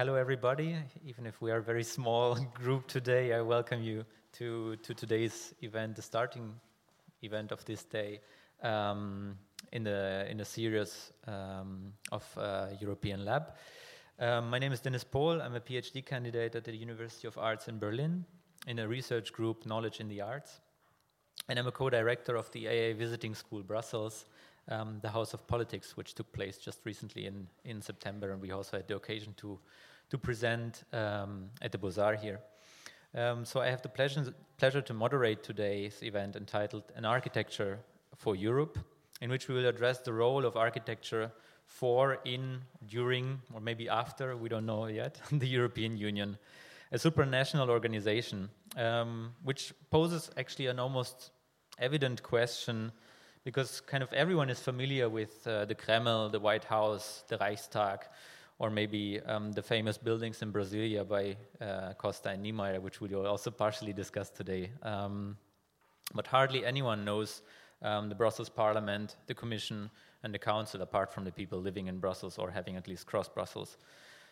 hello, everybody. Even if we are a very small group today, I welcome you to, to today's event, the starting event of this day um, in, the, in a series um, of uh, European Lab. Um, my name is Dennis Pohl. I'm a PhD candidate at the University of Arts in Berlin in a research group, Knowledge in the Arts. And I'm a co director of the AA Visiting School Brussels, um, the House of Politics, which took place just recently in, in September. And we also had the occasion to, to present um, at the Beaux-Arts here. Um, so I have the pleasure, pleasure to moderate today's event entitled An Architecture for Europe, in which we will address the role of architecture for, in, during, or maybe after, we don't know yet, the European Union, a supranational organization, um, which poses actually an almost evident question because kind of everyone is familiar with uh, the Kremlin, the White House, the Reichstag, or maybe um, the famous buildings in Brasilia by uh, Costa and Niemeyer, which we will also partially discuss today. Um, but hardly anyone knows um, the Brussels Parliament, the Commission, and the Council, apart from the people living in Brussels or having at least crossed Brussels.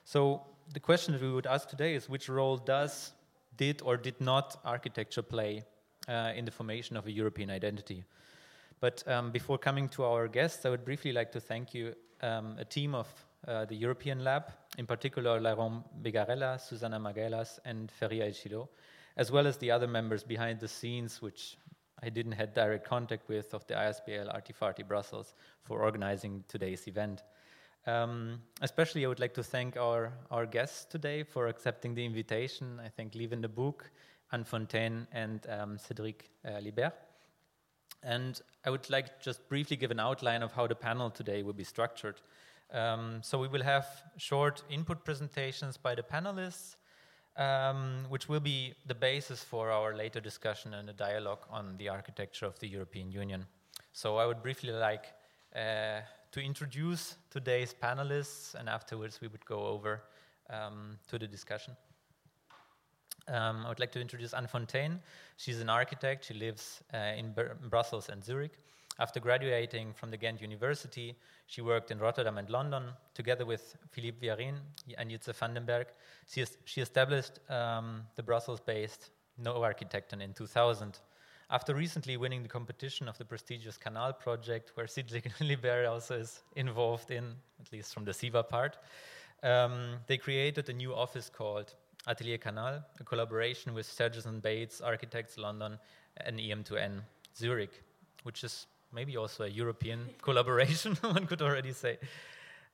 So the question that we would ask today is which role does, did, or did not architecture play uh, in the formation of a European identity? But um, before coming to our guests, I would briefly like to thank you, um, a team of uh, the European Lab, in particular Laurent Bigarella, Susana Magelas, and Feria Echilo, as well as the other members behind the scenes, which I didn't have direct contact with of the ISBL Artifarty Brussels for organizing today's event. Um, especially, I would like to thank our, our guests today for accepting the invitation. I thank Lieven De Boeck, An Fonteyne, and um, Cédric uh, Libert. And I would like just briefly give an outline of how the panel today will be structured. Um, so we will have short input presentations by the panelists, um, which will be the basis for our later discussion and a dialogue on the architecture of the European Union. So I would briefly like uh, to introduce today's panelists, and afterwards we would go over um, to the discussion. Um, I would like to introduce An Fonteyne. She's an architect. She lives uh, in Br Brussels and Zurich. After graduating from the Ghent University, she worked in Rotterdam and London together with Philippe Viérin and Jitse van den Berg. She, she established um, the Brussels based noAarchitecten in 2000. After recently winning the competition of the prestigious Canal project, where Cédric Libert also is involved in, at least from the CIVA part, um, they created a new office called Atelier Canal, a collaboration with Sergison Bates Architects London and EM2N Zurich, which is maybe also a European collaboration, one could already say.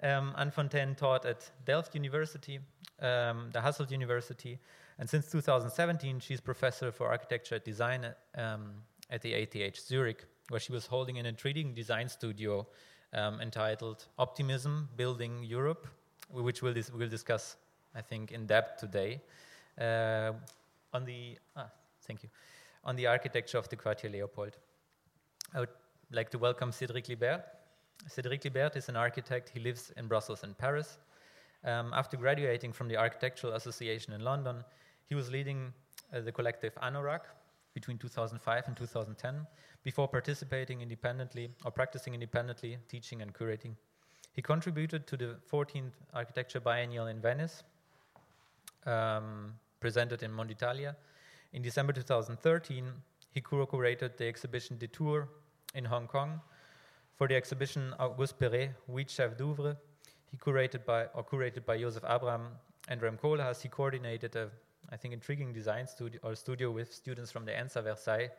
Um, An Fonteyne taught at Delft University, um, the Hasselt University, and since 2017, she's professor for architecture and design um, at the ETH Zurich, where she was holding an intriguing design studio um, entitled Optimism Building Europe, which we'll, dis- we'll, discuss, I think, in depth today. Uh, on the ah, thank you, on the architecture of the Quartier Leopold. I would like to welcome Cédric Libert. Cédric Libert is an architect. He lives in Brussels and Paris. Um, after graduating from the Architectural Association in London, he was leading uh, the collective Anorak between 2005 and 2010 before participating independently or practicing independently, teaching and curating. He contributed to the 14th Architecture Biennial in Venice, um, presented in Monditalia. In December 2013, he curated the exhibition Detour in Hong Kong. For the exhibition Auguste Perret, Huit d'oeuvre, he curated by or curated by Joseph Abram and Rem Koolhaas, he coordinated a, I think, intriguing design studio or studio with students from the ENSA Versailles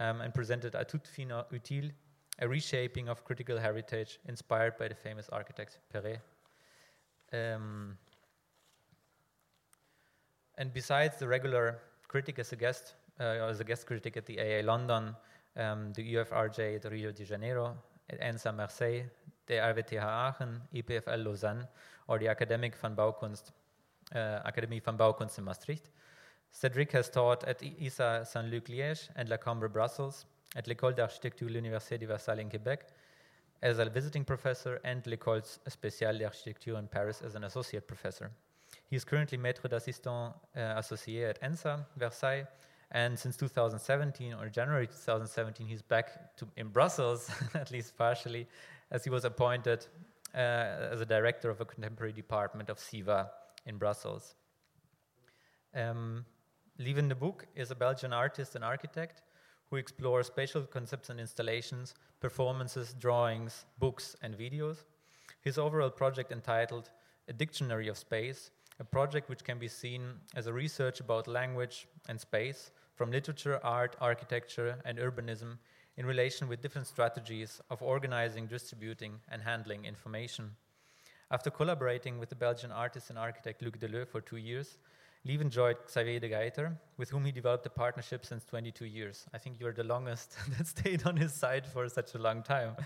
um, and presented A toute fin utile, a reshaping of critical heritage inspired by the famous architect Perret. Um, and besides the regular critic as a guest, uh, as a guest critic at the AA London, um, the UFRJ at Rio de Janeiro, ENSA Marseille, the RWTH Aachen, EPFL Lausanne, or the Academie van Bouwkunst, uh, Academy van Baukunst in Maastricht. Cédric has taught at ISA Saint-Luc Liège and La Cambre Brussels, at l'École d'Architecture l'Université de Versailles in Quebec, as a visiting professor, and l'École Spéciale d'Architecture in Paris as an associate professor. He is currently maître d'assistant uh, associé at ENSA Versailles and since 2017, or January 2017, he's back to, in Brussels, at least partially, as he was appointed uh, as a director of a contemporary department of CIVA in Brussels. Um, Lieven De Boeck is a Belgian artist and architect who explores spatial concepts and installations, performances, drawings, books, and videos. His overall project entitled A Dictionary of Space, a project which can be seen as a research about language and space from literature, art, architecture, and urbanism in relation with different strategies of organizing, distributing, and handling information. After collaborating with the Belgian artist and architect Luc Deleu for two years, Lieven joined Xaveer De Geyter, with whom he developed a partnership since 22 years. I think you're the longest that stayed on his side for such a long time.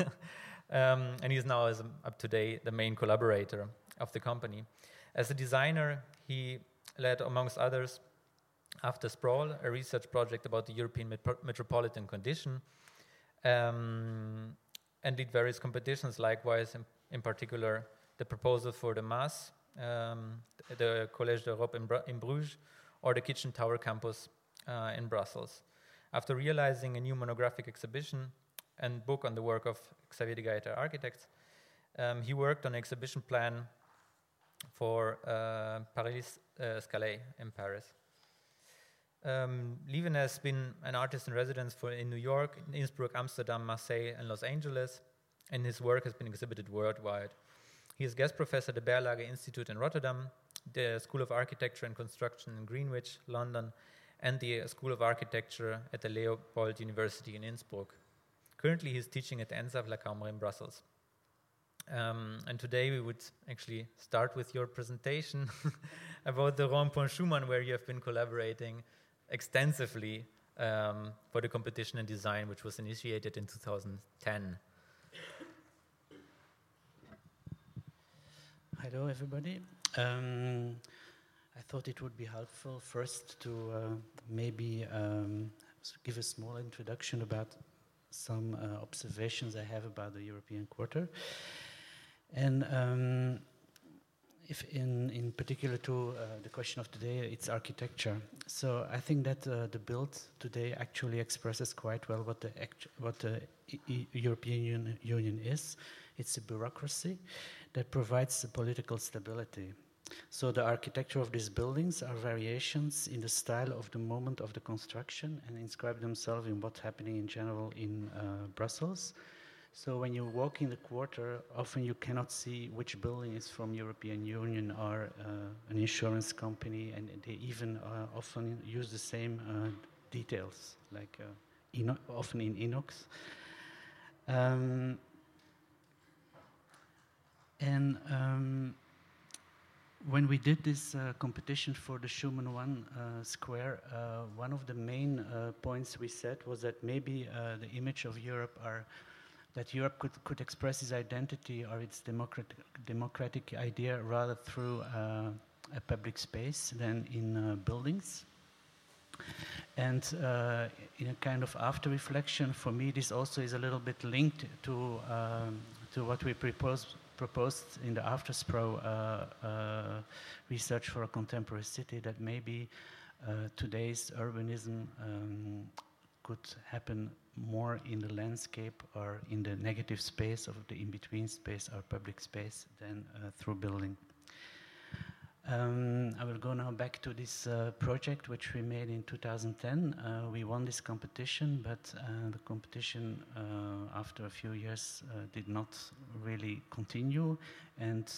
um, and he's now, as up to date, the main collaborator of the company. As a designer, he led, amongst others, after Sprawl, a research project about the European metropolitan condition, um, and did various competitions, likewise, in, in, particular, the proposal for the MAS, um, the Collège d'Europe in, in, Bruges, or the Kitchen Tower campus uh, in Brussels. After realizing a new monographic exhibition and book on the work of Xaveer De Geyter architects, um, he worked on an exhibition plan for uh, Paris uh, Scalais in Paris. Um, Lieven has been an artist in residence for in New York, Innsbruck, Amsterdam, Marseille, and Los Angeles, and his work has been exhibited worldwide. He is guest professor at the Berlage Institute in Rotterdam, the School of Architecture and Construction in Greenwich, London, and the School of Architecture at the Leopold University in Innsbruck. Currently, he is teaching at ENSAV La Cambre in Brussels. Um, and today we would actually start with your presentation about the Rond-Point Schuman, where you have been collaborating extensively um, for the competition in design, which was initiated in 2010. Hello, everybody. Um, I thought it would be helpful first to uh, maybe um, give a small introduction about some uh, observations I have about the European Quarter. And um, if in, in particular to uh, the question of today, it's architecture. So I think that uh, the build today actually expresses quite well what the, what the e European Union, Union is. It's a bureaucracy that provides the political stability. So the architecture of these buildings are variations in the style of the moment of the construction and inscribe themselves in what's happening in general in uh, Brussels so when you walk in the quarter, often you cannot see which building is from European Union or uh, an insurance company, and they even uh, often use the same uh, details, like uh, often in inox. Um, and um, when we did this uh, competition for the Schuman One uh, Square, uh, one of the main uh, points we set was that maybe uh, the image of Europe are that Europe could, could express its identity or its democratic, democratic idea rather through uh, a public space than in uh, buildings. And uh, in a kind of after reflection, for me, this also is a little bit linked to, um, to what we propose, proposed in the After Sprawl uh, uh, research for a contemporary city that maybe uh, today's urbanism um, could happen more in the landscape or in the negative space of the in-between space or public space than uh, through building. Um, I will go now back to this uh, project which we made in 2010. Uh, we won this competition, but uh, the competition uh, after a few years uh, did not really continue. And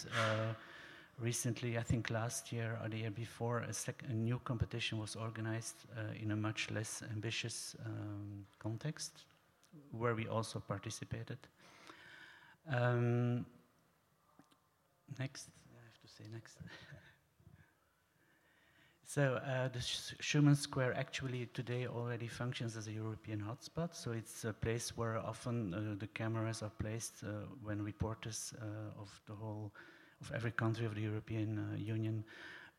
recently, I think last year or the year before, a, a new competition was organized uh, in a much less ambitious um, context, where we also participated. Um, next, I have to say next. So uh, the Schuman Square actually today already functions as a European hotspot. So it's a place where often uh, the cameras are placed uh, when reporters uh, of the whole of every country of the European uh, Union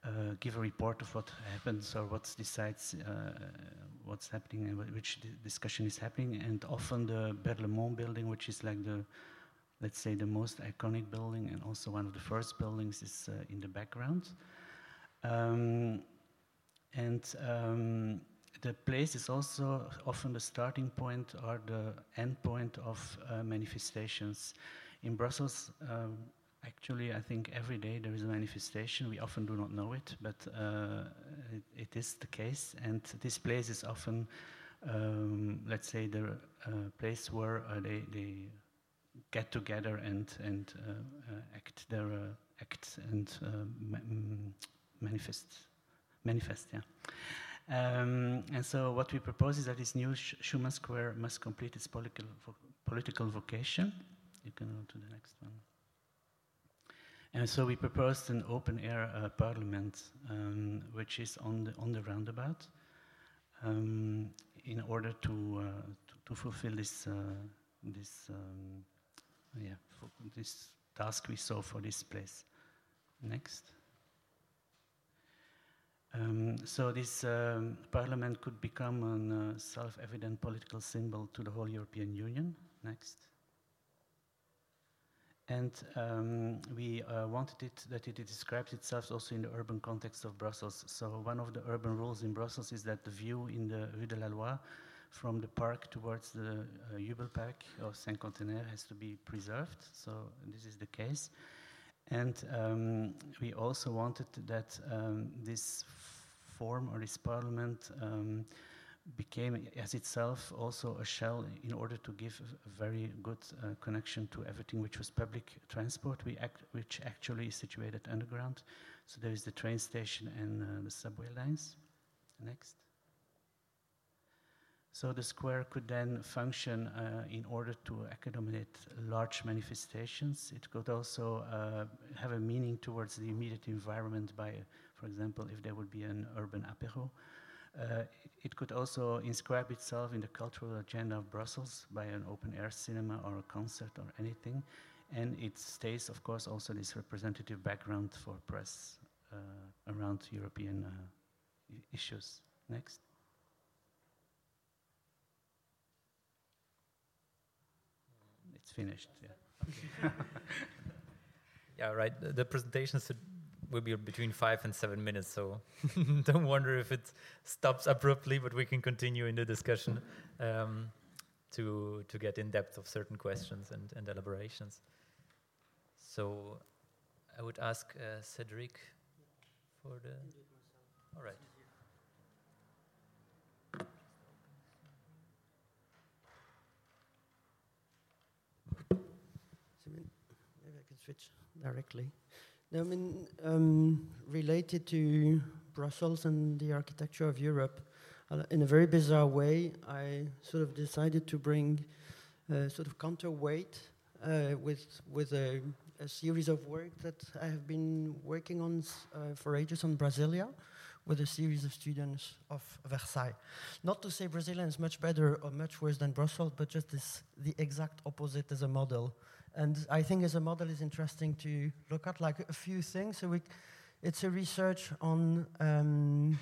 uh, give a report of what happens or what decides uh, what's happening and which discussion is happening. And often the Berlaymont building, which is like the let's say the most iconic building and also one of the first buildings is uh, in the background. Um, and um, the place is also often the starting point or the end point of uh, manifestations. In Brussels, um, actually, I think every day there is a manifestation. We often do not know it, but uh, it, it is the case. And this place is often, um, let's say, the uh, place where uh, they, they get together and, and uh, uh, act their acts and mm, manifest. Manifest, yeah. Um, and so what we propose is that this new Sch Schuman Square must complete its political, vo political vocation. You can go to the next one. And so we proposed an open air uh, parliament, um, which is on the, on the roundabout, um, in order to, uh, to, to, fulfill this, uh, this, um, yeah, this task we saw for this place. Next. Um, so this um, parliament could become a uh, self-evident political symbol to the whole European Union. Next. And um, we uh, wanted it that it describes itself also in the urban context of Brussels. So one of the urban rules in Brussels is that the view in the Rue de la Loi from the park towards the uh, Jubelpark of Cinquantenaire has to be preserved. So this is the case. And um, we also wanted that um, this form or this parliament um, became as itself also a shell in order to give a very good uh, connection to everything which was public transport, act, which actually is situated underground. So there is the train station and uh, the subway lines. Next. So the square could then function uh, in order to accommodate large manifestations. It could also uh, have a meaning towards the immediate environment by, for example, if there would be an urban apéro. Uh, it could also inscribe itself in the cultural agenda of Brussels by an open air cinema or a concert or anything. And it stays, of course, also this representative background for press uh, around European uh, issues. Next. It's finished, yeah. yeah, right. The presentation will be between five and seven minutes, so don't wonder if it stops abruptly, but we can continue in the discussion um, to to get in depth of certain questions and, and elaborations. So I would ask uh, Cedric for the. All right. maybe I can switch directly. I mean, um, related to Brussels and the architecture of Europe, uh, in a very bizarre way, I sort of decided to bring a sort of counterweight uh, with with a, a, series of work that I have been working on uh, for ages on Brasilia, with a series of students of Versailles. Not to say Brasilia is much better or much worse than Brussels, but just this, the exact opposite as a model. And I think as a model is interesting to look at like a few things. So we, it's a research on, um,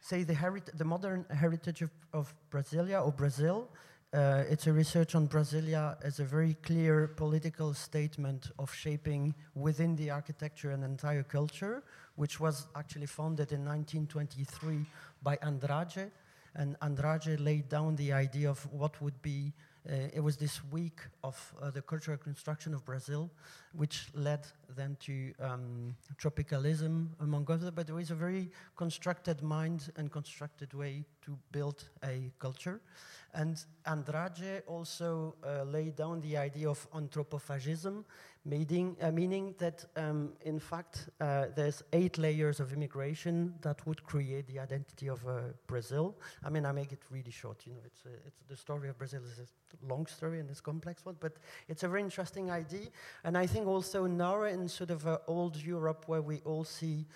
say, the, the modern heritage of, of Brasilia or Brazil. Uh, it's a research on Brasilia as a very clear political statement of shaping within the architecture an entire culture, which was actually founded in 1923 by Andrade. And Andrade laid down the idea of what would be it was this week of uh, the cultural construction of Brazil, which led then to um, tropicalism, among others. But there is a very constructed mind and constructed way to build a culture. And Andrade also uh, laid down the idea of anthropophagism, meaning, uh, meaning that, um, in fact, uh, there's eight layers of immigration that would create the identity of uh, Brazil. I mean, I make it really short. You know, it's, a, it's the story of Brazil is a long story and it's a complex one, but it's a very interesting idea. And I think also now in sort of uh, old Europe, where we all see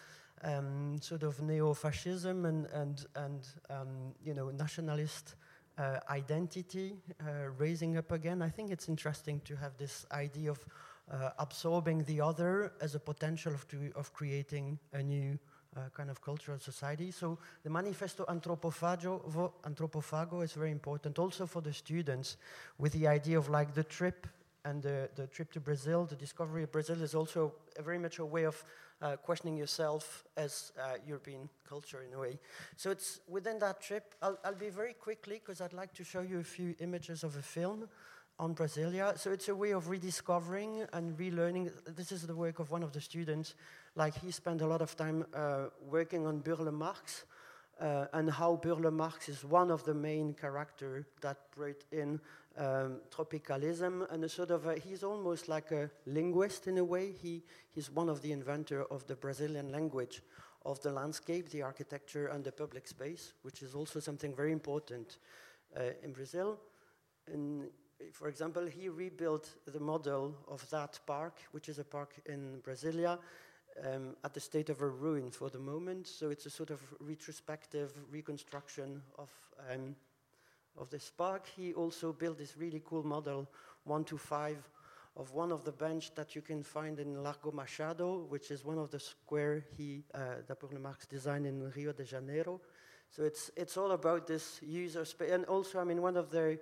um, sort of neo-fascism and and and um, you know nationalist uh, identity uh, raising up again. I think it's interesting to have this idea of uh, absorbing the other as a potential of, to, of creating a new uh, kind of cultural society. So the Manifesto Antropofago, Antropofago is very important also for the students with the idea of like the trip and the, the trip to Brazil, the discovery of Brazil is also very much a way of uh, questioning yourself as uh, European culture in a way. So it's within that trip, I'll, I'll be very quickly because I'd like to show you a few images of a film on Brasilia. So it's a way of rediscovering and relearning. This is the work of one of the students. Like he spent a lot of time uh, working on Burle Marx uh, and how Burle Marx is one of the main characters that brought in um, tropicalism and a sort of a, he's almost like a linguist in a way. He, he's one of the inventor of the Brazilian language of the landscape, the architecture, and the public space, which is also something very important uh, in Brazil. And for example, he rebuilt the model of that park, which is a park in Brasilia, um, at the state of a ruin for the moment. So it's a sort of retrospective reconstruction of, um, of this park. He also built this really cool model, one to five, of one of the bench that you can find in Largo Machado, which is one of the square he, uh, that Marx designed in Rio de Janeiro. So it's, it's all about this user space. And also, I mean, one of the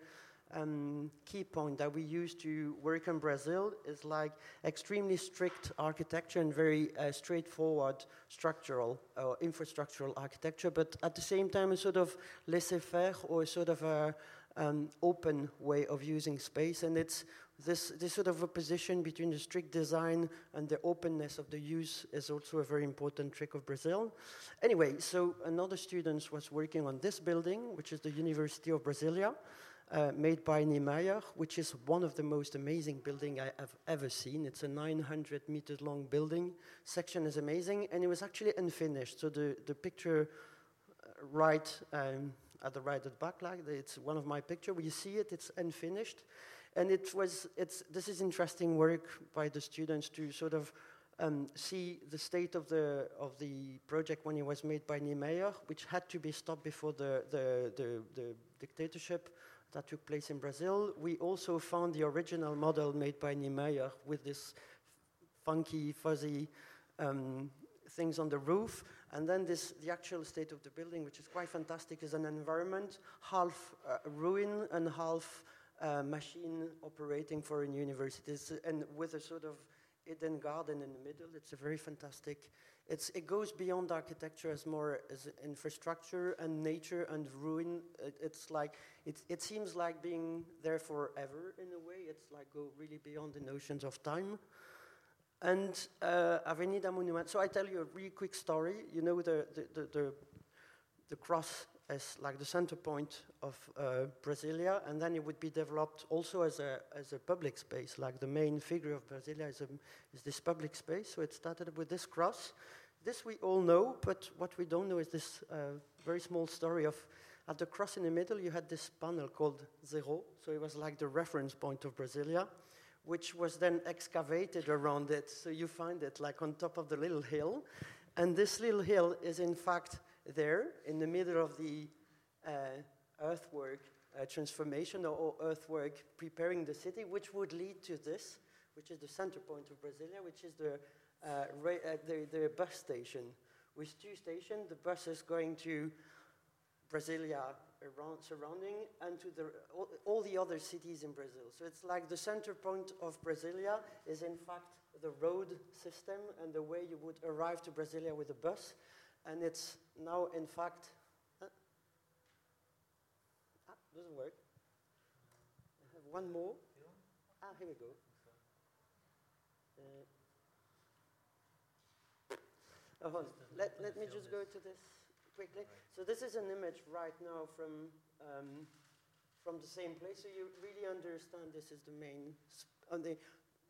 um, key point that we use to work in Brazil is like extremely strict architecture and very uh, straightforward structural or uh, infrastructural architecture, but at the same time a sort of laissez-faire or sort of a um, open way of using space. And it's this, this sort of a position between the strict design and the openness of the use is also a very important trick of Brazil. Anyway, so another student was working on this building, which is the University of Brasilia uh, made by Niemeyer, which is one of the most amazing building I have ever seen. It's a 900 meters long building. Section is amazing, and it was actually unfinished. So the, the picture uh, right um, at the right at the back, like it's one of my picture. Where you see it, it's unfinished, and it was. It's this is interesting work by the students to sort of um, see the state of the of the project when it was made by Niemeyer, which had to be stopped before the the, the, the dictatorship that took place in Brazil. We also found the original model made by Niemeyer with this funky, fuzzy um, things on the roof. And then this, the actual state of the building, which is quite fantastic, is an environment, half uh, ruin and half uh, machine operating for a university, and with a sort of hidden garden in the middle. It's a very fantastic it's, it goes beyond architecture as more as infrastructure and nature and ruin. It, it's like, it, it seems like being there forever in a way. It's like go really beyond the notions of time. And uh, Avenida Monument. So I tell you a really quick story. You know the, the, the, the, the cross as like the center point of uh, Brasilia, and then it would be developed also as a, as a public space, like the main figure of Brasilia is, a, is this public space. So it started with this cross. This we all know, but what we don't know is this uh, very small story of at the cross in the middle, you had this panel called Zero. So it was like the reference point of Brasilia, which was then excavated around it. So you find it like on top of the little hill. And this little hill is in fact there in the middle of the uh, earthwork uh, transformation or, or, earthwork preparing the city, which would lead to this, which is the center point of Brasilia, which is the, uh, the, the, bus station. With two stations, the bus is going to Brasilia around, surrounding and to the, all, all the other cities in Brazil. So it's like the center point of Brasilia is in fact the road system and the way you would arrive to Brasilia with a bus and it's now in fact uh, ah, doesn't work. I have one more. Ah, here we go. Uh, oh, let, let me just go to this quickly. So this is an image right now from um, from the same place. So you really understand this is the main, on the,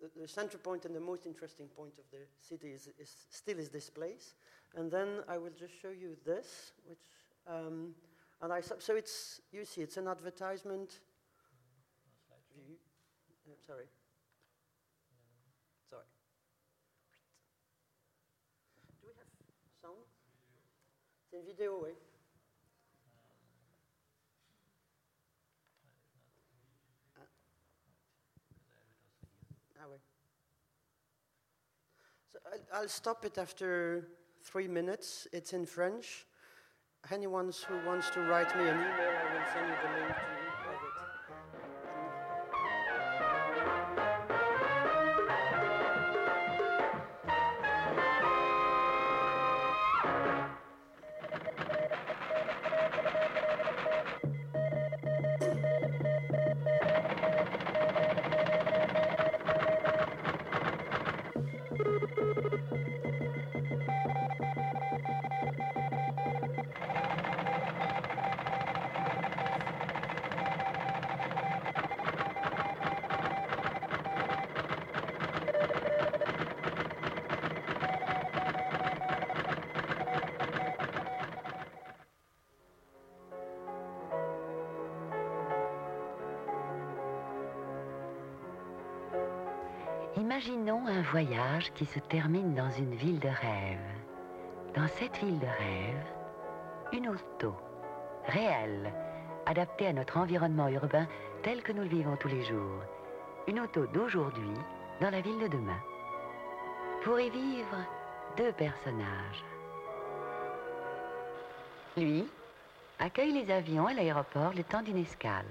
the, the, center point and the most interesting point of the city is, is still is this place. And then I will just show you this, which, um, and I, so it's, you see, it's an advertisement view. Uh, sorry. Sorry. Do we have sound? C'est une vidéo, oui. Ah. ah oui. So I'll stop it after three minutes. It's in French. Anyone who wants to write me an email, I will send you the link Imaginons un voyage qui se termine dans une ville de rêve. Dans cette ville de rêve, une auto, réelle, adaptée à notre environnement urbain tel que nous le vivons tous les jours. Une auto d'aujourd'hui dans la ville de demain. Pour y vivre, deux personnages. Lui accueille les avions à l'aéroport le temps d'une escale.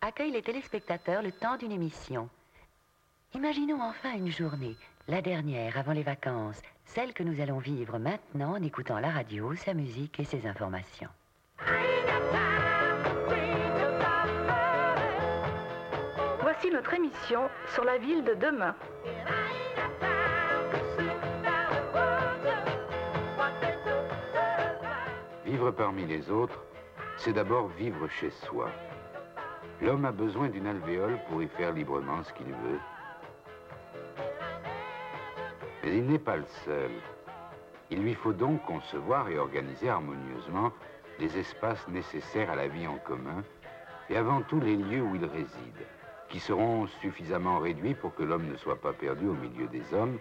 Accueille les téléspectateurs le temps d'une émission. Imaginons enfin une journée, la dernière avant les vacances, celle que nous allons vivre maintenant en écoutant la radio, sa musique et ses informations. Voici notre émission sur la ville de demain. Vivre parmi les autres, c'est d'abord vivre chez soi. L'homme a besoin d'une alvéole pour y faire librement ce qu'il veut. Mais il n'est pas le seul. Il lui faut donc concevoir et organiser harmonieusement les espaces nécessaires à la vie en commun et avant tout les lieux où il réside, qui seront suffisamment réduits pour que l'homme ne soit pas perdu au milieu des hommes,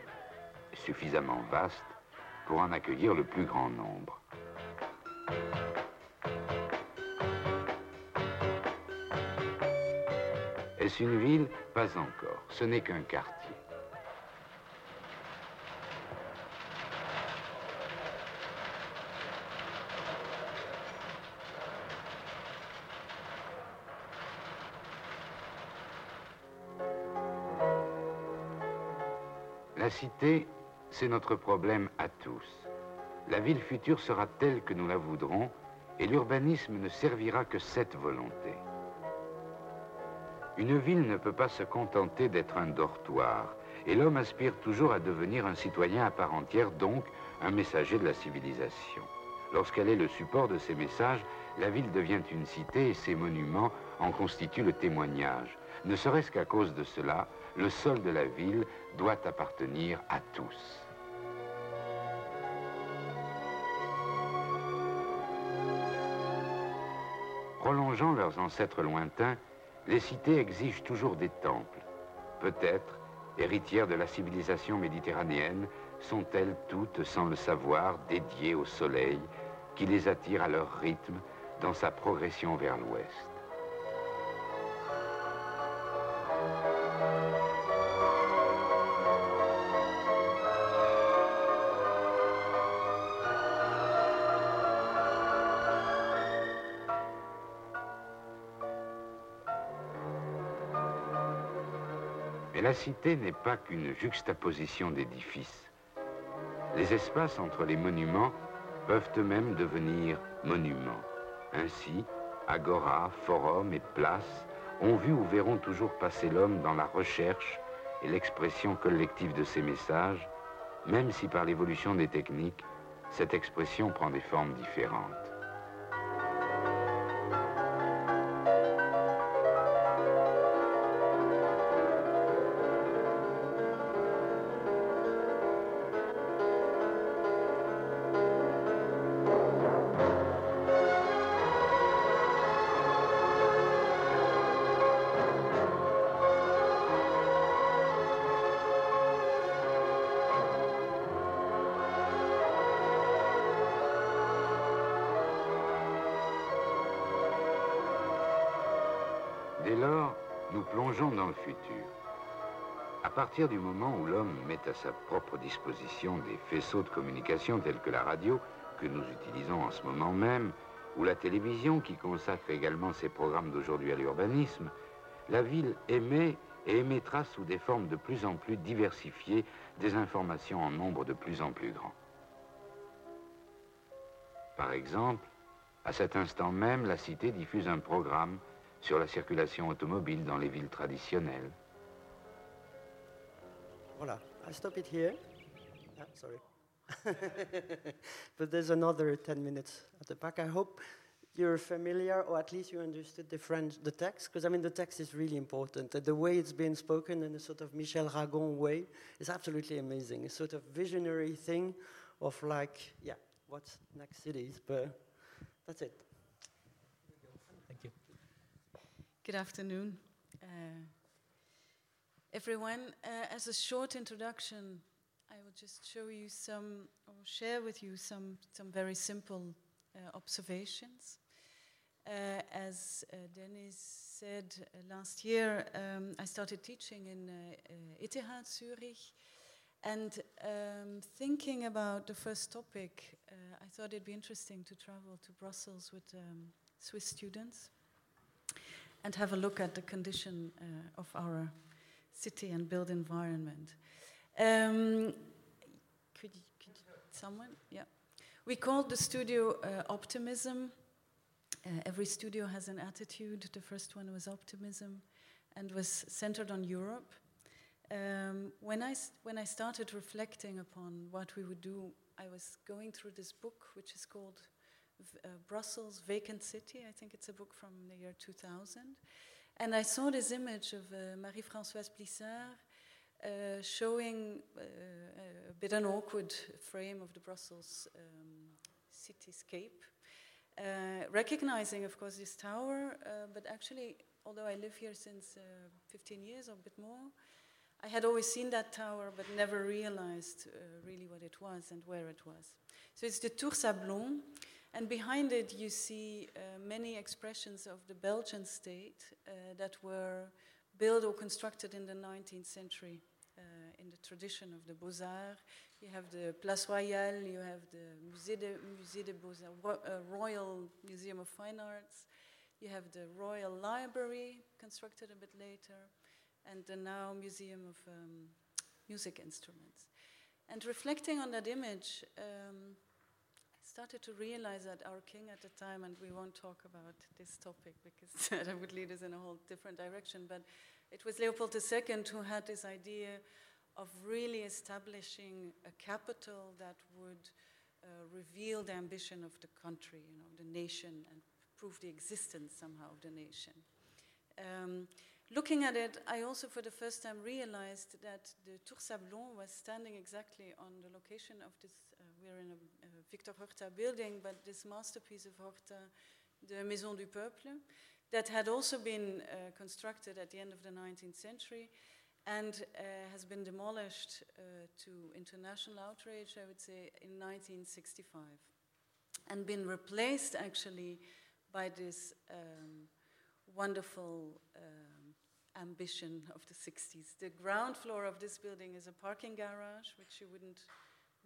suffisamment vastes pour en accueillir le plus grand nombre. Est-ce une ville? Pas encore. Ce n'est qu'un quartier. La cité, c'est notre problème à tous. La ville future sera telle que nous la voudrons et l'urbanisme ne servira que cette volonté. Une ville ne peut pas se contenter d'être un dortoir, et l'homme aspire toujours à devenir un citoyen à part entière, donc un messager de la civilisation. Lorsqu'elle est le support de ces messages, la ville devient une cité et ses monuments en constituent le témoignage. Ne serait-ce qu'à cause de cela, le sol de la ville doit appartenir à tous. Prolongeant leurs ancêtres lointains, les cités exigent toujours des temples. Peut-être, héritières de la civilisation méditerranéenne, sont-elles toutes, sans le savoir, dédiées au soleil qui les attire à leur rythme dans sa progression vers l'ouest. La cité n'est pas qu'une juxtaposition d'édifices. Les espaces entre les monuments peuvent eux-mêmes devenir monuments. Ainsi, agora, forum et place ont vu ou verront toujours passer l'homme dans la recherche et l'expression collective de ses messages, même si par l'évolution des techniques, cette expression prend des formes différentes. Partir du moment où l'homme met à sa propre disposition des faisceaux de communication tels que la radio, que nous utilisons en ce moment même, ou la télévision qui consacre également ses programmes d'aujourd'hui à l'urbanisme, la ville émet et émettra sous des formes de plus en plus diversifiées des informations en nombre de plus en plus grand. Par exemple, à cet instant même, la cité diffuse un programme sur la circulation automobile dans les villes traditionnelles. Hola, I stop it here. Ah, sorry. but there's another 10 minutes at the back. I hope you're familiar or at least you understood the French, the text, because I mean the text is really important. The way it's being spoken in a sort of Michel Ragon way is absolutely amazing. A sort of visionary thing of like, yeah, what's next cities, but that's it. Thank you. Good afternoon. Uh, everyone. Uh, as a short introduction, I will just show you some, or share with you some, some very simple uh, observations. Uh, as uh, Dennis said uh, last year, um, I started teaching in ETH Zurich. And um, thinking about the first topic, I thought it'd be interesting to travel to Brussels with um, Swiss students and have a look at the condition uh, of our city and built environment. Um, could, you, could someone? Yeah. We called the studio uh, Optimism. Uh, every studio has an attitude. The first one was Optimism and was centered on Europe. Um, when, I, when I started reflecting upon what we would do, I was going through this book, which is called uh, Brussels Vacant City. I think it's a book from the year 2000. And I saw this image of uh, Marie-Françoise Plissart uh, showing uh, a bit an awkward frame of the Brussels um, cityscape. Uh, recognizing, of course, this tower, uh, but actually, although I live here since 15 years or a bit more, I had always seen that tower, but never realized really what it was and where it was. So it's the Tour Sablon, and behind it, you see uh, many expressions of the Belgian state uh, that were built or constructed in the 19th century uh, in the tradition of the Beaux-Arts. You have the Place Royale, you have the Musée des, Musée des Beaux-Arts, uh, Royal Museum of Fine Arts, you have the Royal Library, constructed a bit later, and the now Museum of um, Music Instruments. And reflecting on that image, um, started to realize that our king at the time, and we won't talk about this topic because that would lead us in a whole different direction, but it was Leopold II who had this idea of really establishing a capital that would uh, reveal the ambition of the country, you know, the nation, and prove the existence somehow of the nation. Um, looking at it, I also for the first time realized that the Tour Sablon was standing exactly on the location of this we're in a, a Victor Horta building, but this masterpiece of Horta, the Maison du Peuple, that had also been uh, constructed at the end of the 19th century and uh, has been demolished uh, to international outrage, I would say, in 1965, and been replaced actually by this um, wonderful um, ambition of the 60s. The ground floor of this building is a parking garage, which you wouldn't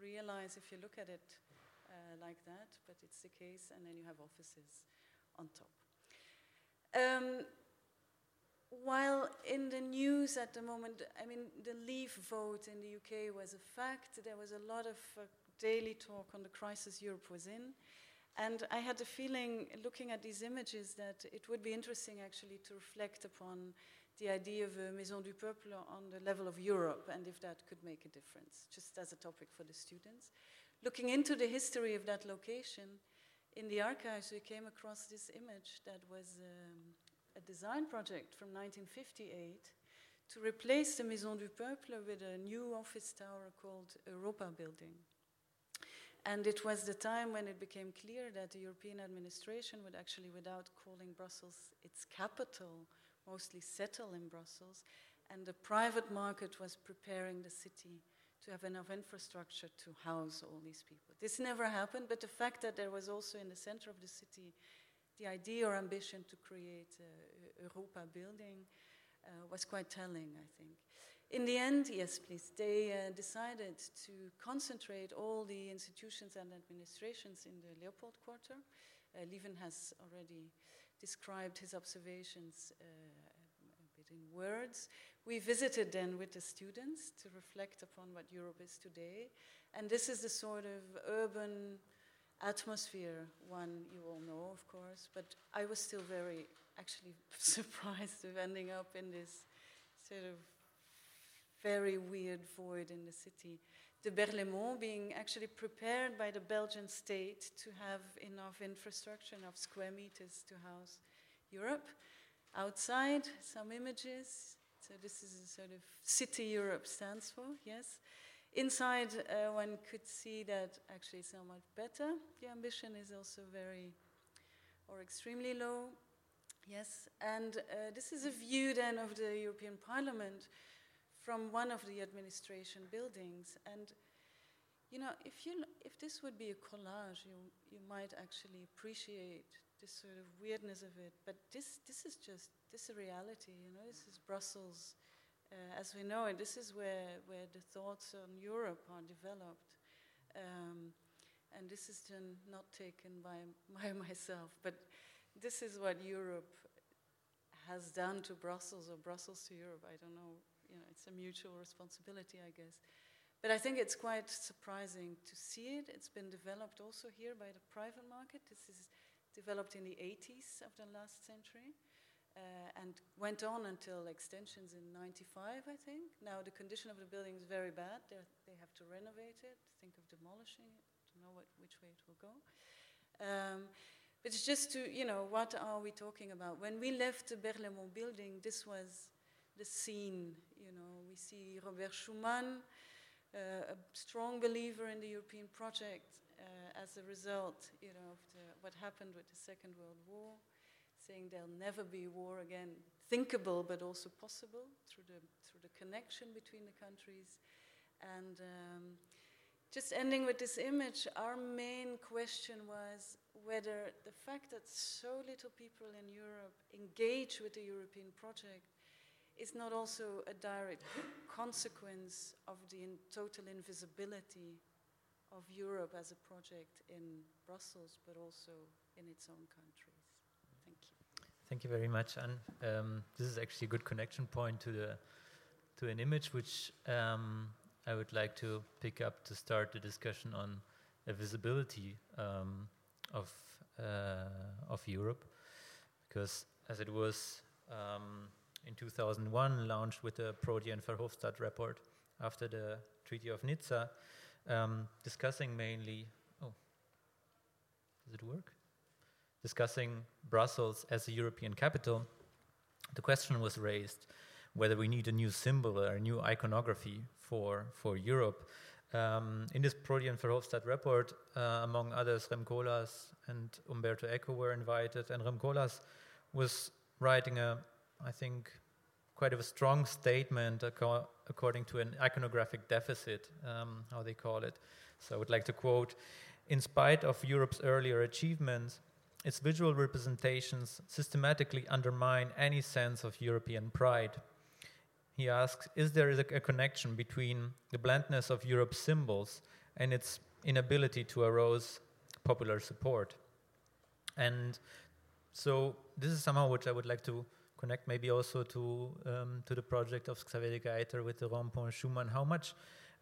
realize if you look at it uh, like that, but it's the case, and then you have offices on top. Um, while in the news at the moment, I mean, the Leave vote in the UK was a fact. There was a lot of uh, daily talk on the crisis Europe was in. And I had the feeling, looking at these images, that it would be interesting actually to reflect upon the idea of a Maison du Peuple on the level of Europe and if that could make a difference, just as a topic for the students. Looking into the history of that location, in the archives we came across this image that was um, a design project from 1958 to replace the Maison du Peuple with a new office tower called Europa Building. And it was the time when it became clear that the European administration would actually, without calling Brussels its capital, mostly settle in Brussels, and the private market was preparing the city to have enough infrastructure to house all these people. This never happened, but the fact that there was also in the center of the city the idea or ambition to create a Europa building uh, was quite telling, I think. In the end, yes, please, they uh, decided to concentrate all the institutions and administrations in the Leopold Quarter. Uh, Lieven has already described his observations uh, a bit in words. We visited then with the students to reflect upon what Europe is today. And this is the sort of urban atmosphere one you all know, of course, but I was still very actually surprised of ending up in this sort of very weird void in the city the Berlaymont being actually prepared by the Belgian state to have enough infrastructure, enough square meters to house Europe. Outside, some images. So this is a sort of city Europe stands for, yes. Inside, uh, one could see that actually much better. The ambition is also very or extremely low. Yes, and uh, this is a view then of the European Parliament from one of the administration buildings. And you know, if you if this would be a collage, you you might actually appreciate this sort of weirdness of it. But this this is just this is a reality. You know, this is Brussels uh, as we know it. This is where where the thoughts on Europe are developed. Um, and this is then not taken by, by myself, but this is what Europe has done to Brussels or Brussels to Europe. I don't know, you know, it's a mutual responsibility, I guess. But I think it's quite surprising to see it. It's been developed also here by the private market. This is developed in the 80s of the last century uh, and went on until extensions in 95, I think. Now the condition of the building is very bad. They're, they have to renovate it, think of demolishing it, don't know what, which way it will go. Um, but it's just to, you know, what are we talking about? When we left the Berlaymont building, this was the scene, you know. We see Robert Schuman, uh, a strong believer in the European project uh, as a result, you know, of the, what happened with the Second World War, saying there'll never be war again, thinkable but also possible through the through the connection between the countries, and um, just ending with this image, our main question was whether the fact that so little people in Europe engage with the European project is not also a direct consequence of the in total invisibility of Europe as a project in Brussels, but also in its own countries. Thank you. Thank you very much, An. Um, this is actually a good connection point to the to an image which um, I would like to pick up to start the discussion on the visibility um, of uh, of Europe, because as it was um, in 2001 launched with the Prodi and Verhofstadt report after the Treaty of Nizza, um, discussing mainly. Oh, does it work? Discussing Brussels as a European capital, the question was raised whether we need a new symbol or a new iconography for, for Europe. Um, in this Prodi and Verhofstadt report, uh, among others, Rem Koolhaas and Umberto Eco were invited, and Rem Koolhaas was writing a, I think, quite of a strong statement ac- according to an iconographic deficit, um, how they call it. So I would like to quote In spite of Europe's earlier achievements, its visual representations systematically undermine any sense of European pride. He asks Is there a, a connection between the blandness of Europe's symbols and its inability to arouse popular support? And so, this is somehow which I would like to connect maybe also to, um, to the project of Xaveer De Geyter with the Rond-Point Schuman. How much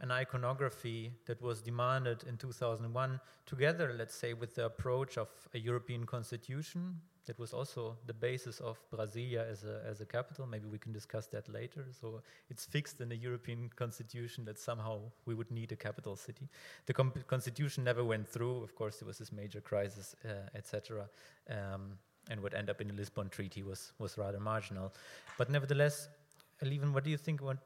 an iconography that was demanded in 2001, together, let's say, with the approach of a European constitution that was also the basis of Brasilia as a, as a capital. Maybe we can discuss that later. So it's fixed in the European constitution that somehow we would need a capital city. The constitution never went through. Of course, there was this major crisis, uh, etc. and what ended up in the Lisbon Treaty was, was rather marginal. But nevertheless, Lieven, what do you think? What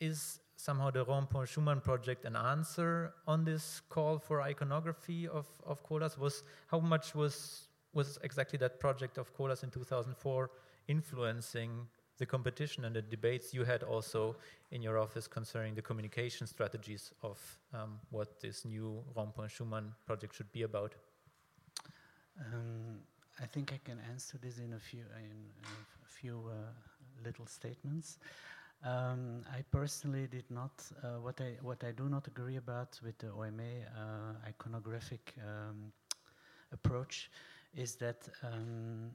is somehow the Rond-Point Schuman project an answer on this call for iconography of, of Koolhaas? Was how much was was exactly that project of Koolhaas in 2004 influencing the competition and the debates you had also in your office concerning the communication strategies of um, what this new Rond-Point Schuman project should be about? Um, I think I can answer this in a few in a few uh, little statements. Um, I personally did not. Uh, what I what I do not agree about with the OMA uh, iconographic um, approach is that, um,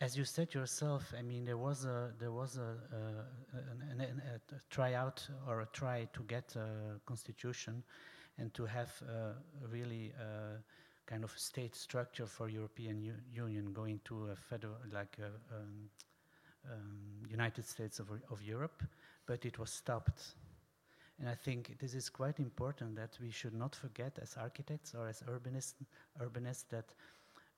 as you said yourself, I mean, there was a there was a, a, a, a tryout or a try to get a constitution, and to have really kind of state structure for European U Union going to a federal like a, um, um, United States of, of Europe, but it was stopped. And I think this is quite important that we should not forget as architects or as urbanists, urbanists that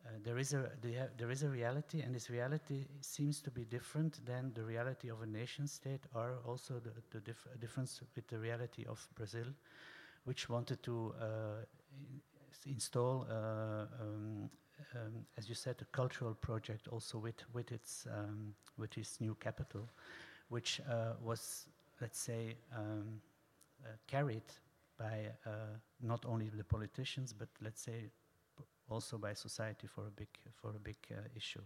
uh, there, is a, there is a reality, and this reality seems to be different than the reality of a nation state, or also the, the dif difference with the reality of Brazil, which wanted to uh, install uh, um, um, as you said, a cultural project also with with its um, with its new capital, which uh, was, let's say, um, uh, carried by not only the politicians, but let's say also by society for a big for a big issue.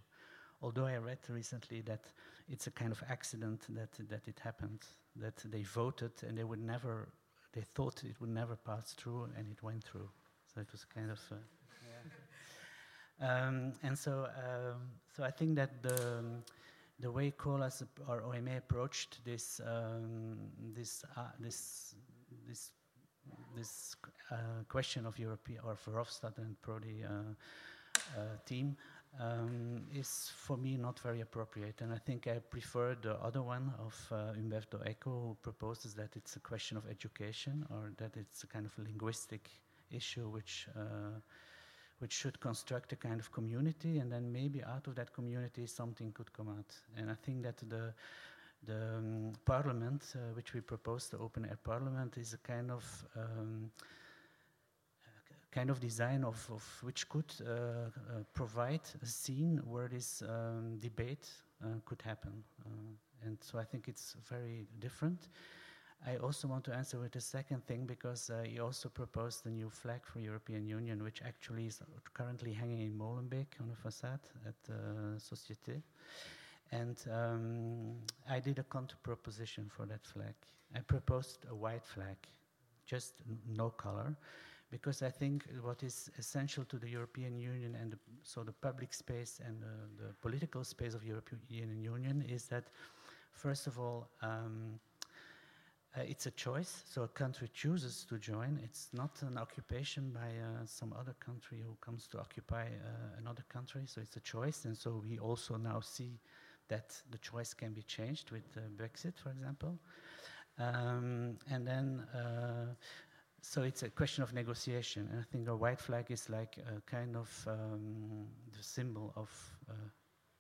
Although I read recently that it's a kind of accident that that it happened, that they voted and they would never, they thought it would never pass through, and it went through. So it was kind of. Um, and so, um, so I think that the the way Koolhaas or OMA approached this um, this uh, this this this uh, question of European or Verhofstadt and Prodi uh, uh, team um, is for me not very appropriate. And I think I prefer the other one of uh, Umberto Eco, who proposes that it's a question of education or that it's a kind of linguistic issue which uh, which should construct a kind of community, and then maybe out of that community something could come out. And I think that the the um, parliament, uh, which we propose, the open air parliament, is a kind of um, kind of design of, of which could uh, uh, provide a scene where this um, debate uh, could happen. Uh, and so I think it's very different. I also want to answer with the second thing because uh, he also proposed the new flag for European Union, which actually is currently hanging in Molenbeek on a facade at the Société. And um, I did a counter proposition for that flag. I proposed a white flag, just no color, because I think what is essential to the European Union and the, so the public space and the, the political space of European Union is that, first of all, um, uh, it's a choice, so a country chooses to join. It's not an occupation by uh, some other country who comes to occupy uh, another country, so it's a choice. And so we also now see that the choice can be changed with uh, Brexit, for example. Um, and then, uh, so it's a question of negotiation. And I think a white flag is like a kind of um, the symbol of uh,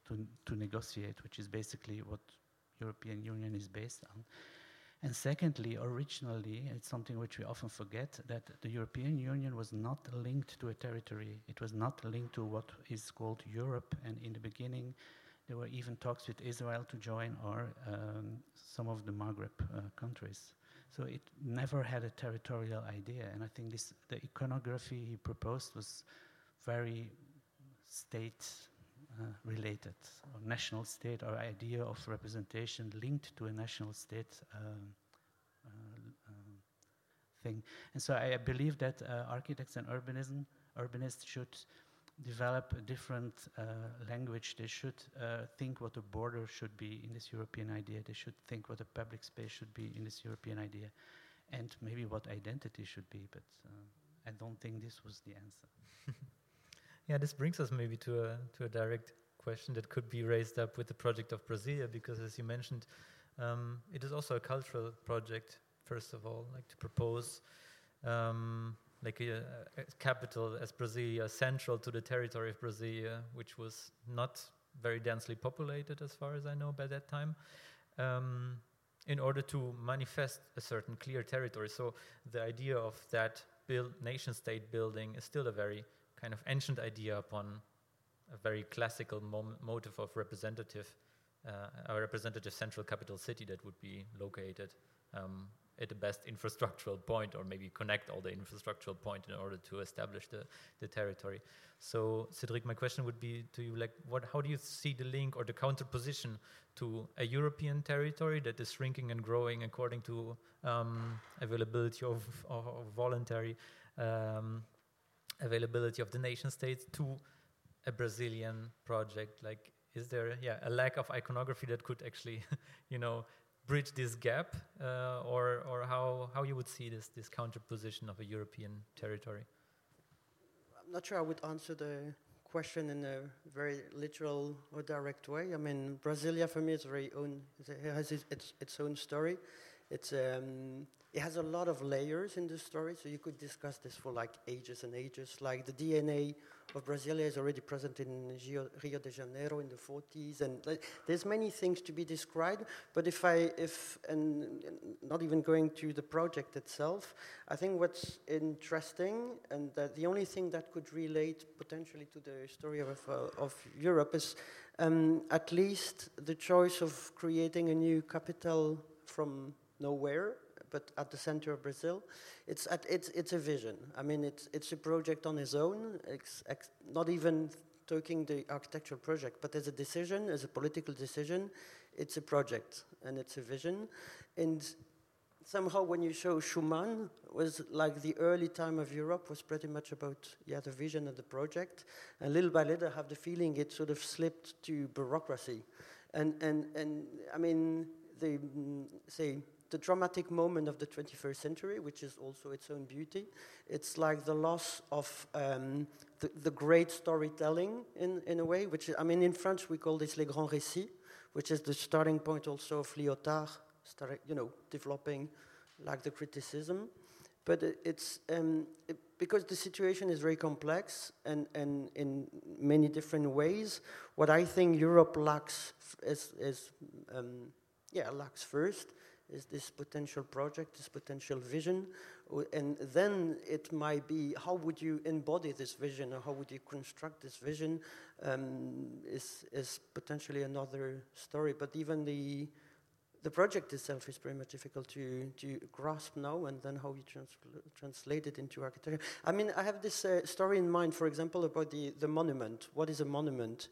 to, to negotiate, which is basically what European Union is based on. And secondly, originally, it's something which we often forget that the European Union was not linked to a territory. It was not linked to what is called Europe. And in the beginning, there were even talks with Israel to join or um, some of the Maghreb uh, countries. So it never had a territorial idea. And I think this, the iconography he proposed was very state uh, related, national state, or idea of representation linked to a national state um, uh, um, thing. And so I, believe that uh, architects and urbanism, urbanists should develop a different uh, language. They should uh, think what a border should be in this European idea. They should think what a public space should be in this European idea, and maybe what identity should be. But uh, I don't think this was the answer. Yeah, this brings us maybe to a to a direct question that could be raised up with the project of Brasilia, because as you mentioned, um, it is also a cultural project. First of all, like to propose um, like a, a, capital as Brasilia, central to the territory of Brasilia, which was not very densely populated, as far as I know, by that time. Um, in order to manifest a certain clear territory. So the idea of that build, nation state building is still a very kind of ancient idea upon a very classical motive of representative, uh, a representative central capital city that would be located um, at the best infrastructural point, or maybe connect all the infrastructural point in order to establish the, the territory. So, Cedric, my question would be to you: like, what, how do you see the link or the counterposition to a European territory that is shrinking and growing according to um, availability of, of, of voluntary um, availability of the nation states to a Brazilian project? Like, is there yeah a lack of iconography that could actually, you know, bridge this gap, uh, or or how how you would see this this counterposition of a European territory? I'm not sure I would answer the question in a very literal or direct way. I mean, Brasilia for me is very own. It has its, its, own story. It's um, it has a lot of layers in the story, so you could discuss this for like ages and ages. Like the DNA of Brasilia is already present in Rio de Janeiro in the 40s, and there's many things to be described. But if I, if and not even going to the project itself, I think what's interesting and that the only thing that could relate potentially to the story of uh, of Europe is um, at least the choice of creating a new capital from nowhere but at the center of Brazil. It's, at, it's, it's a vision. I mean, it's, it's a project on its own, it's, not even talking the architectural project, but as a decision, as a political decision, it's a project and it's a vision. And somehow when you show Schuman was like the early time of Europe was pretty much about yeah the vision and the project and little by little I have the feeling it sort of slipped to bureaucracy and and and I mean the say the dramatic moment of the 21st century, which is also its own beauty. It's like the loss of um, the, the, great storytelling in, in a way, which, I mean, in French we call this les grands récits, which is the starting point also of Lyotard, start, you know, developing like the criticism. But it's um, it, because the situation is very complex and, and in many different ways. What I think Europe lacks is, is um, yeah, lacks first is this potential project, this potential vision, and then it might be how would you embody this vision or how would you construct this vision um, is, is potentially another story. But even the the project itself is pretty much difficult to, to grasp now, and then how you trans translate it into architecture. I mean, I have this uh, story in mind, for example, about the, the monument. What is a monument?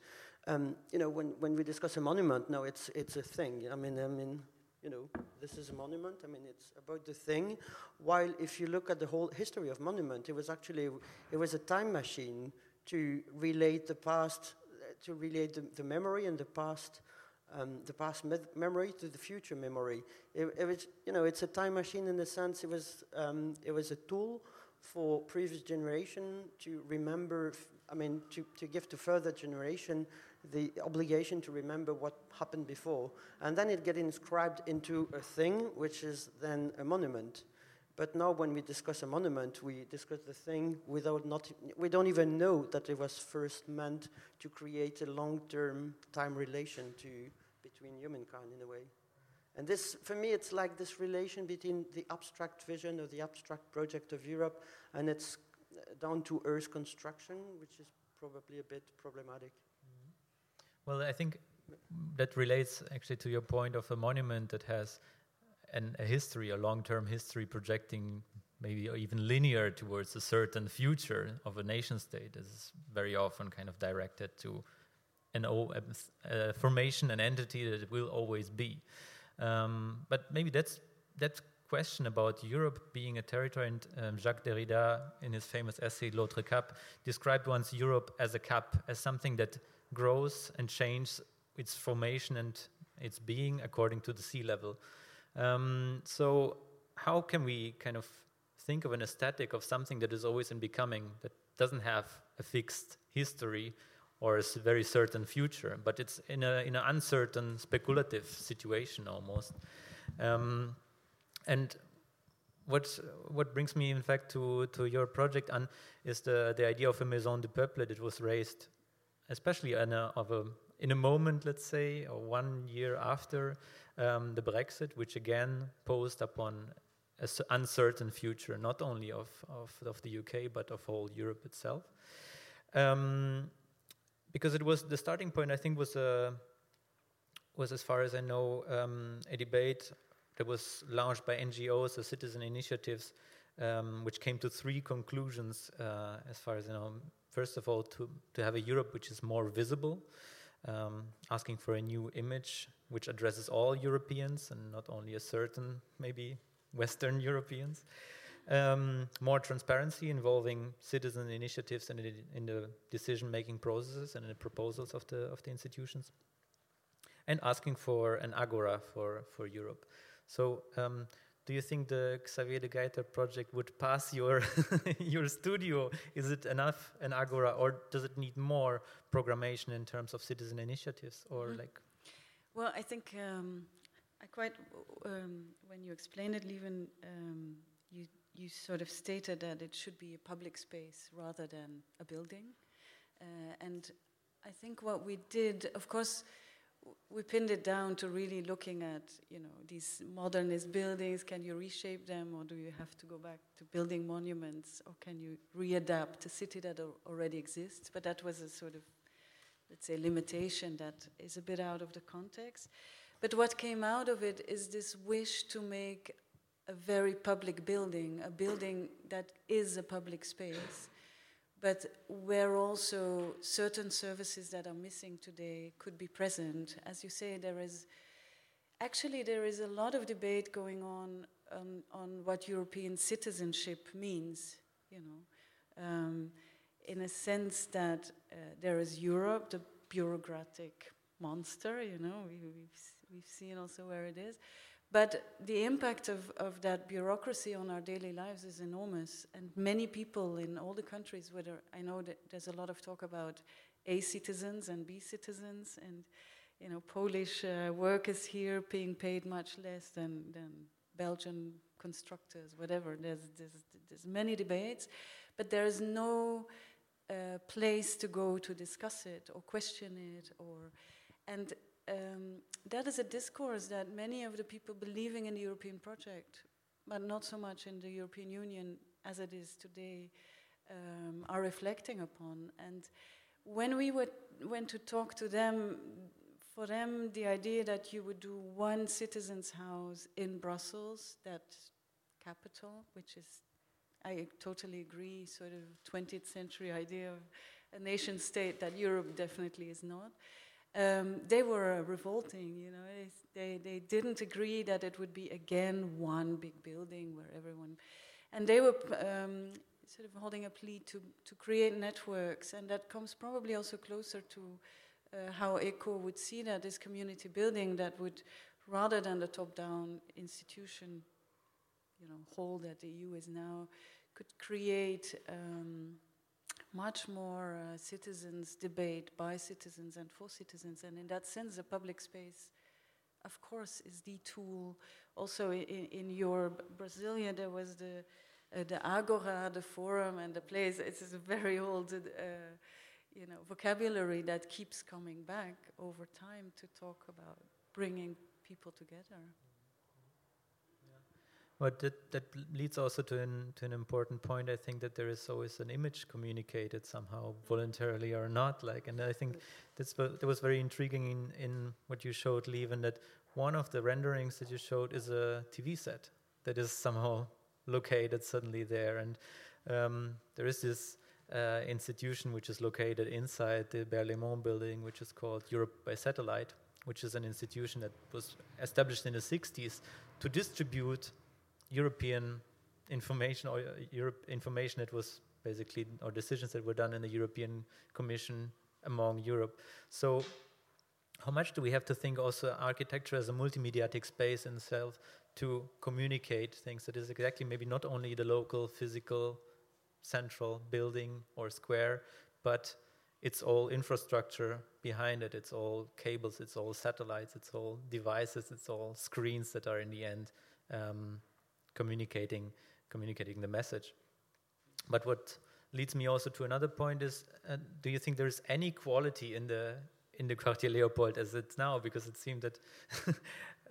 Um, you know, when, when we discuss a monument, now it's, it's a thing. I mean, I mean, you know, this is a monument. I mean, it's about the thing. While if you look at the whole history of monument, it was actually it was a time machine to relate the past, to relate the, the memory and the past, um, the past me memory to the future memory. It, it, was, you know, it's a time machine in the sense it was um, it was a tool for previous generation to remember. I mean, to, to give to further generation the obligation to remember what happened before. And then it gets inscribed into a thing, which is then a monument. But now when we discuss a monument, we discuss the thing without not, we don't even know that it was first meant to create a long-term time relation to, between humankind in a way. And this, for me, it's like this relation between the abstract vision or the abstract project of Europe and its uh, down to earth construction, which is probably a bit problematic. Well, I think that relates actually to your point of a monument that has an, a history, a long-term history projecting maybe even linear towards a certain future of a nation state is very often kind of directed to an o- a formation, an entity that it will always be. Um, but maybe that's that question about Europe being a territory, and um, Jacques Derrida, in his famous essay L'autre cap, described once Europe as a cap, as something that grows and changes its formation and its being according to the sea level. Um, so, how can we kind of think of an aesthetic of something that is always in becoming, that doesn't have a fixed history or a very certain future, but it's in a in an uncertain, speculative situation almost. Um, and what what brings me, in fact, to to your project, is the the idea of a maison du peuple that was raised especially in a, of a, in a moment, let's say, or one year after um, the Brexit, which again posed upon an uncertain future, not only of, of, of, the UK, but of whole Europe itself. Um, because it was the starting point, I think, was, a, was as far as I know, um, a debate that was launched by NGOs, or citizen initiatives, um, which came to three conclusions, uh, as far as I know first of all, to, to have a Europe which is more visible, um, asking for a new image which addresses all Europeans and not only a certain, maybe Western Europeans. Um, more transparency involving citizen initiatives in, in the decision-making processes and in the proposals of the of the institutions, and asking for an agora for for Europe. So um, do you think the Xaveer De Geyter project would pass your your studio? Is it enough an agora, or does it need more programmation in terms of citizen initiatives, or mm -hmm. like? Well, I think um, I quite um, when you explained it, Lieven, um, you you sort of stated that it should be a public space rather than a building. Uh, and I think what we did, of course, we pinned it down to really looking at, you know, these modernist buildings. Can you reshape them, or do you have to go back to building monuments, or can you readapt a city that already exists? But that was a sort of, let's say, limitation that is a bit out of the context. But what came out of it is this wish to make a very public building, a building that is a public space but where also certain services that are missing today could be present. As you say, there is actually there is a lot of debate going on um, on what European citizenship means. You know, um, in a sense that uh, there is Europe, the bureaucratic monster. You know, we, we've we've seen also where it is, but the impact of, of that bureaucracy on our daily lives is enormous. And many people in all the countries, whether I know that there's a lot of talk about A citizens and B citizens, and you know, Polish uh, workers here being paid much less than, than Belgian constructors, whatever. There's, there's, there's many debates, but there is no uh, place to go to discuss it or question it or and um, that is a discourse that many of the people believing in the European project, but not so much in the European Union as it is today, um, are reflecting upon. And when we would, went to talk to them, for them, the idea that you would do one citizens' house in Brussels, that capital, which is, I totally agree, sort of 20th century idea of a nation state that Europe definitely is not um, they were revolting, you know. They, they, didn't agree that it would be again one big building where everyone. And they were um, sort of holding a plea to, to create networks, and that comes probably also closer to uh, how Eco would see that this community building that would, rather than the top down institution, you know, whole that the EU is now, could create. Um, much more uh, citizens debate by citizens and for citizens. And in that sense, the public space, of course, is the tool. Also, in, in your Brasilia, there was the uh, the agora, the forum, and the place. It's a very old, uh, you know, vocabulary that keeps coming back over time to talk about bringing people together. But that, that leads also to an, to an important point. I think that there is always an image communicated somehow, voluntarily or not. Like, and I think that's that was very intriguing in, in what you showed, Lieven, that one of the renderings that you showed is a TV set that is somehow located suddenly there. And um, there is this uh, institution which is located inside the Berlaymont building, which is called Europe by Satellite, which is an institution that was established in the 60s to distribute European information or uh, Europe information that was basically or decisions that were done in the European Commission among Europe. So how much do we have to think also architecture as a multimediatic space in itself to communicate things that is exactly maybe not only the local physical central building or square, but it's all infrastructure behind it. It's all cables, it's all satellites, it's all devices, it's all screens that are in the end um, communicating communicating the message. But what leads me also to another point is: uh, Do you think there is any quality in the in the Quartier Leopold as it's now? Because it seemed that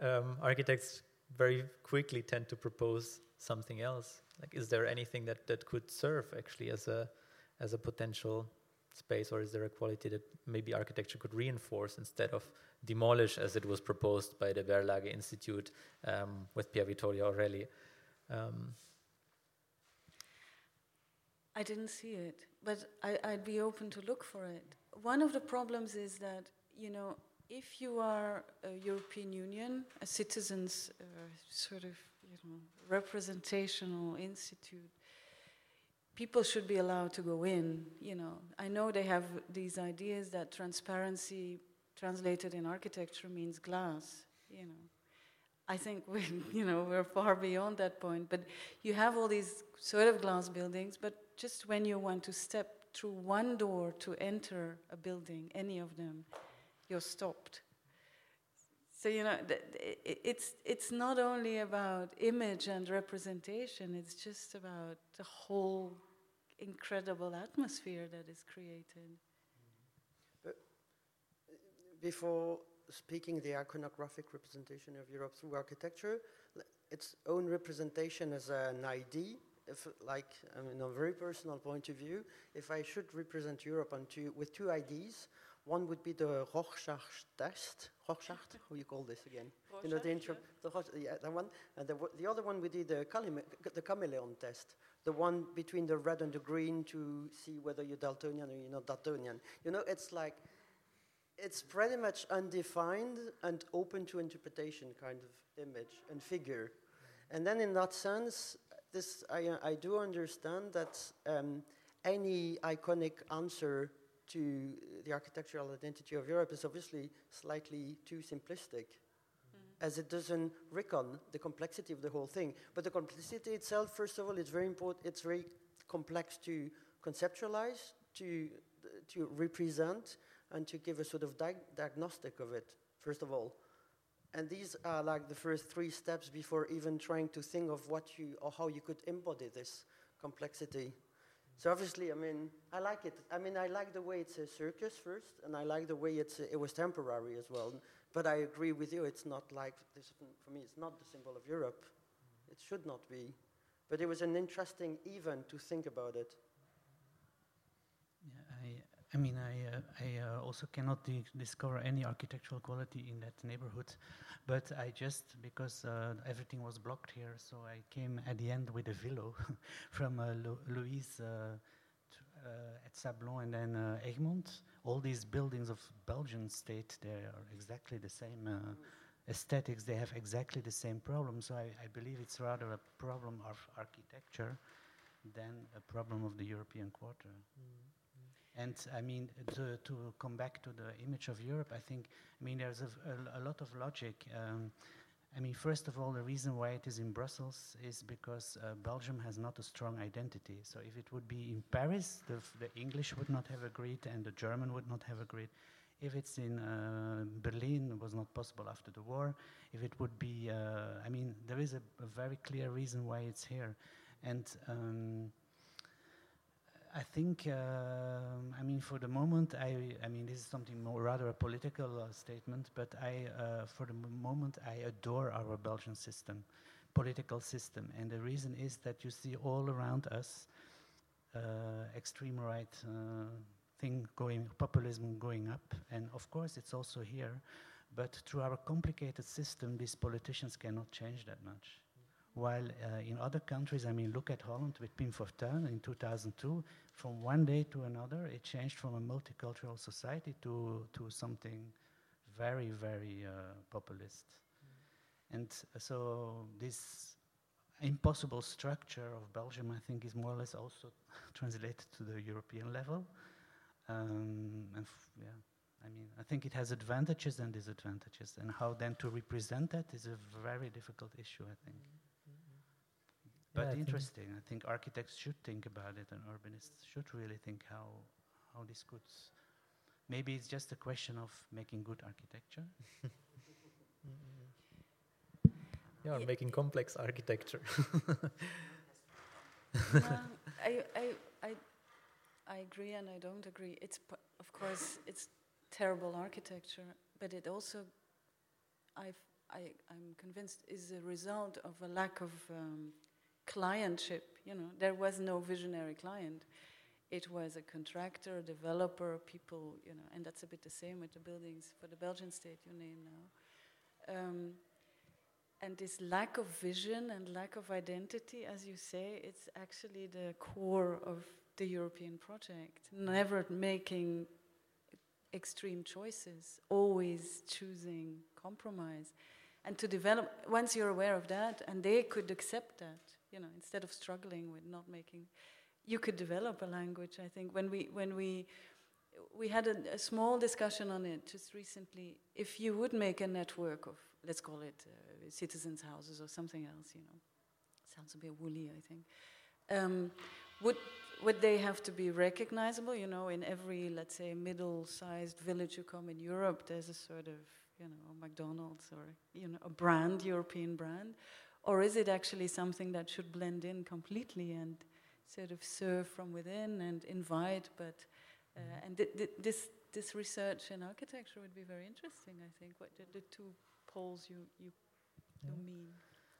um, architects very quickly tend to propose something else. Like, is there anything that that could serve actually as a as a potential space, or is there a quality that maybe architecture could reinforce instead of demolish, as it was proposed by the Berlage Institute um, with Pier Vittorio Aureli? Um, I didn't see it, but I, would be open to look for it. One of the problems is that, you know, if you are a European Union, a citizens uh, sort of, you know, representational institute, people should be allowed to go in, you know. I know they have these ideas that transparency translated in architecture means glass, you know. I think we, you know, we're far beyond that point. But you have all these sort of glass buildings, but just when you want to step through one door to enter a building, any of them, you're stopped. So you know, it's it's not only about image and representation. It's just about the whole incredible atmosphere that is created. But uh, before speaking the iconographic representation of Europe through architecture, its own representation as an ID, if like I mean, a very personal point of view, if I should represent Europe on two, with two IDs, one would be the Rorschach test. Rorschach, how you call this again? Rorschach, you know the intro, yeah. the, yeah, that one. And the, the other one would be the, chamele- the chameleon test, the one between the red and the green to see whether you're Daltonian or you're not Daltonian. You know, it's like it's pretty much undefined and open to interpretation kind of image and figure. And then in that sense, this I, I do understand that um, any iconic answer to the architectural identity of Europe is obviously slightly too simplistic, as it doesn't reckon the complexity of the whole thing. But the complexity itself, first of all, it's very important. It's very complex to conceptualize, to to represent, and to give a sort of diag- diagnostic of it. First of all, and these are like the first three steps before even trying to think of what you or how you could embody this complexity. So obviously, I mean, I like it. I mean, I like the way it's a circus first, and I like the way it's a, it was temporary as well. But I agree with you. It's not like this for me. It's not the symbol of Europe. It should not be. But it was an interesting event to think about it. I, mean, I, uh, I uh, also cannot di- discover any architectural quality in that neighborhood, but I just because uh, everything was blocked here, so I came at the end with a velo from uh, Louise uh, uh, at Sablon and then Egmont. All these buildings of Belgian state, they are exactly the same aesthetics. They have exactly the same problem. So I, I believe it's rather a problem of architecture than a problem of the European quarter. And I mean, to, to come back to the image of Europe, I think, I mean, there's a, a- a lot of logic. Um, I mean, first of all, the reason why it is in Brussels is because uh, Belgium has not a strong identity. So if it would be in Paris, the, the English would not have agreed and the German would not have agreed. If it's in uh, Berlin, it was not possible after the war. If it would be, uh, I mean, there is a, a very clear reason why it's here. And um, I think, um, I mean, for the moment, I, I mean, this is something more rather a political uh, statement, but I, uh, for the moment, I adore our Belgian system, political system, and the reason is that you see all around us uh, extreme right uh, thing going, populism going up, and of course it's also here, but through our complicated system, these politicians cannot change that much. While uh, in other countries, I mean, look at Holland with Pim Fortuyn in 2002. From one day to another, it changed from a multicultural society to, to something very, very uh, populist. And uh, so this impossible structure of Belgium, I think, is more or less also translated to the European level. Um, and f- yeah, I mean, I think it has advantages and disadvantages, and how then to represent that is a very difficult issue, I think. But Yeah, I think- interesting. I think architects should think about it, and urbanists should really think how how this could. s- Maybe it's just a question of making good architecture. Yeah, or Ye- making complex architecture. no, I, I, I, I agree and I don't agree. It's p- of course it's terrible architecture, but it also, I've, I, I'm convinced, is a result of a lack of um, clientship. You know, there was no visionary client. It was a contractor, a developer, people. You know, and that's a bit the same with the buildings for the Belgian state you name now. Um, and this lack of vision and lack of identity, as you say, it's actually the core of the European project. Never making extreme choices, always choosing compromise. And to develop, once you're aware of that, and they could accept that, you know, instead of struggling with not making, you could develop a language. I think when we when we we had a, a small discussion on it just recently. If you would make a network of, let's call it uh, citizens' houses or something else, you know, sounds a bit woolly, I think. Um, would would they have to be recognizable? You know, in every, let's say, middle-sized village you come in Europe, there's a sort of, you know, McDonald's or you know, a brand, European brand, or is it actually something that should blend in completely and sort of serve from within and invite, but uh, and th- th- this this research in architecture would be very interesting. I think what the, the two poles you you, you mean.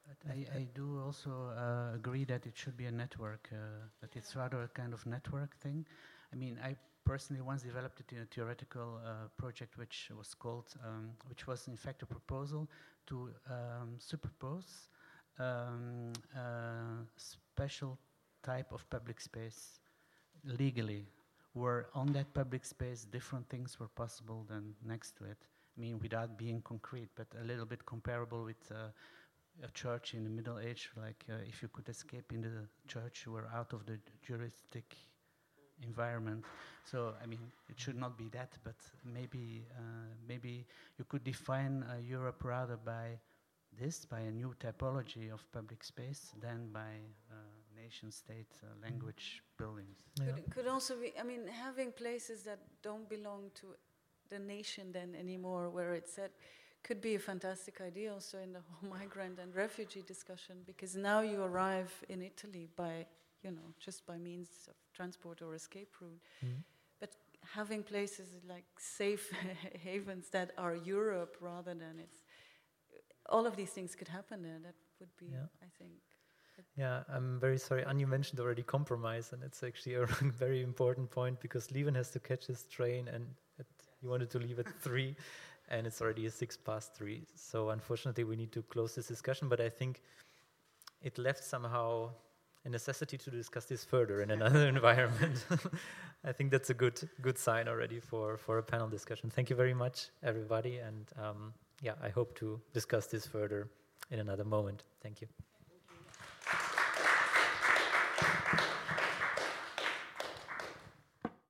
But I, I do also uh, agree that it should be a network, uh, that it's rather a kind of network thing. I mean, I personally once developed it in a theoretical uh, project which was called, um, which was in fact a proposal to um, superpose um, special type of public space legally, where on that public space different things were possible than next to it. I mean, without being concrete, but a little bit comparable with uh, a church in the Middle Age. Like, uh, if you could escape in the church, you were out of the juristic environment. So, I mean, it should not be that, but maybe, uh, maybe you could define uh, Europe rather by this, by a new typology of public space, than by uh, nation state uh, language buildings. Yeah. Could, could also be, I mean, having places that don't belong to the nation then anymore, where it's said, could be a fantastic idea also in the whole migrant and refugee discussion, because now you arrive in Italy by, you know, just by means of transport or escape route. Mhm. But having places like safe havens that are Europe rather than it's, all of these things could happen there. That would be, Yeah. I think. Yeah, I'm very sorry. Anu mentioned already compromise, and it's actually a very important point because Lieven has to catch his train, and at, he wanted to leave at three, and it's already six past three. So unfortunately, we need to close this discussion. But I think it left somehow a necessity to discuss this further in another environment. I think that's a good good sign already for for a panel discussion. Thank you very much, everybody, and um, yeah, I hope to discuss this further in another moment. Thank you.